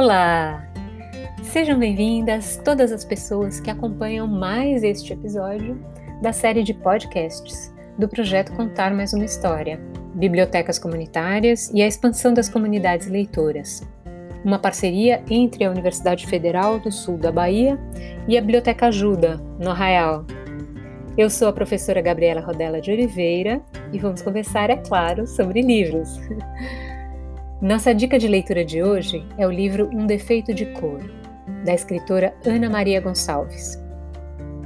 Olá! Sejam bem-vindas todas as pessoas que acompanham mais este episódio da série de podcasts do projeto Contar Mais uma História, Bibliotecas Comunitárias e a Expansão das Comunidades Leitoras. Uma parceria entre a Universidade Federal do Sul da Bahia e a Biblioteca Ajuda, no Arraial. Eu sou a professora Gabriela Rodella de Oliveira e vamos conversar, é claro, sobre livros. Nossa dica de leitura de hoje é o livro Um Defeito de Cor, da escritora Ana Maria Gonçalves.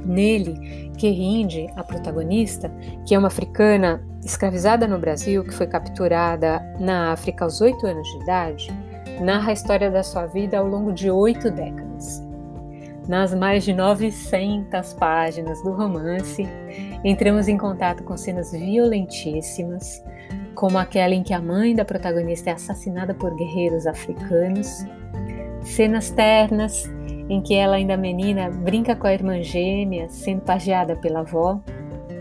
Nele, Kerinde, a protagonista, que é uma africana escravizada no Brasil, que foi capturada na África aos oito anos de idade, narra a história da sua vida ao longo de oito décadas. Nas mais de 900 páginas do romance, entramos em contato com cenas violentíssimas, como aquela em que a mãe da protagonista é assassinada por guerreiros africanos, cenas ternas em que ela, ainda menina, brinca com a irmã gêmea, sendo pageada pela avó,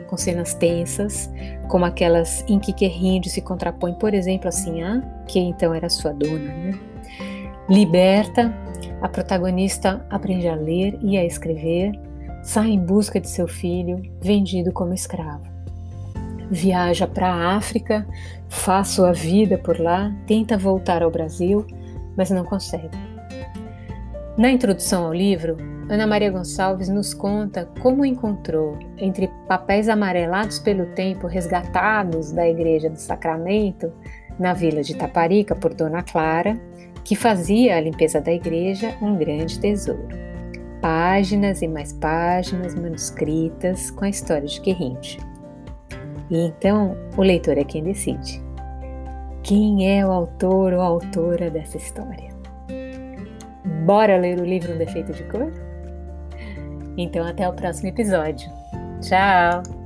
com cenas tensas, como aquelas em que Kerrinde se contrapõe, por exemplo, a Sinhá, que então era sua dona. Né? Liberta, a protagonista aprende a ler e a escrever, sai em busca de seu filho, vendido como escravo viaja para a África, faz sua vida por lá, tenta voltar ao Brasil, mas não consegue. Na introdução ao livro, Ana Maria Gonçalves nos conta como encontrou, entre papéis amarelados pelo tempo resgatados da Igreja do Sacramento, na vila de Taparica por Dona Clara, que fazia a limpeza da igreja um grande tesouro. Páginas e mais páginas manuscritas com a história de Querrinte. E então o leitor é quem decide. Quem é o autor ou autora dessa história? Bora ler o livro Um Defeito de Cor? Então até o próximo episódio. Tchau!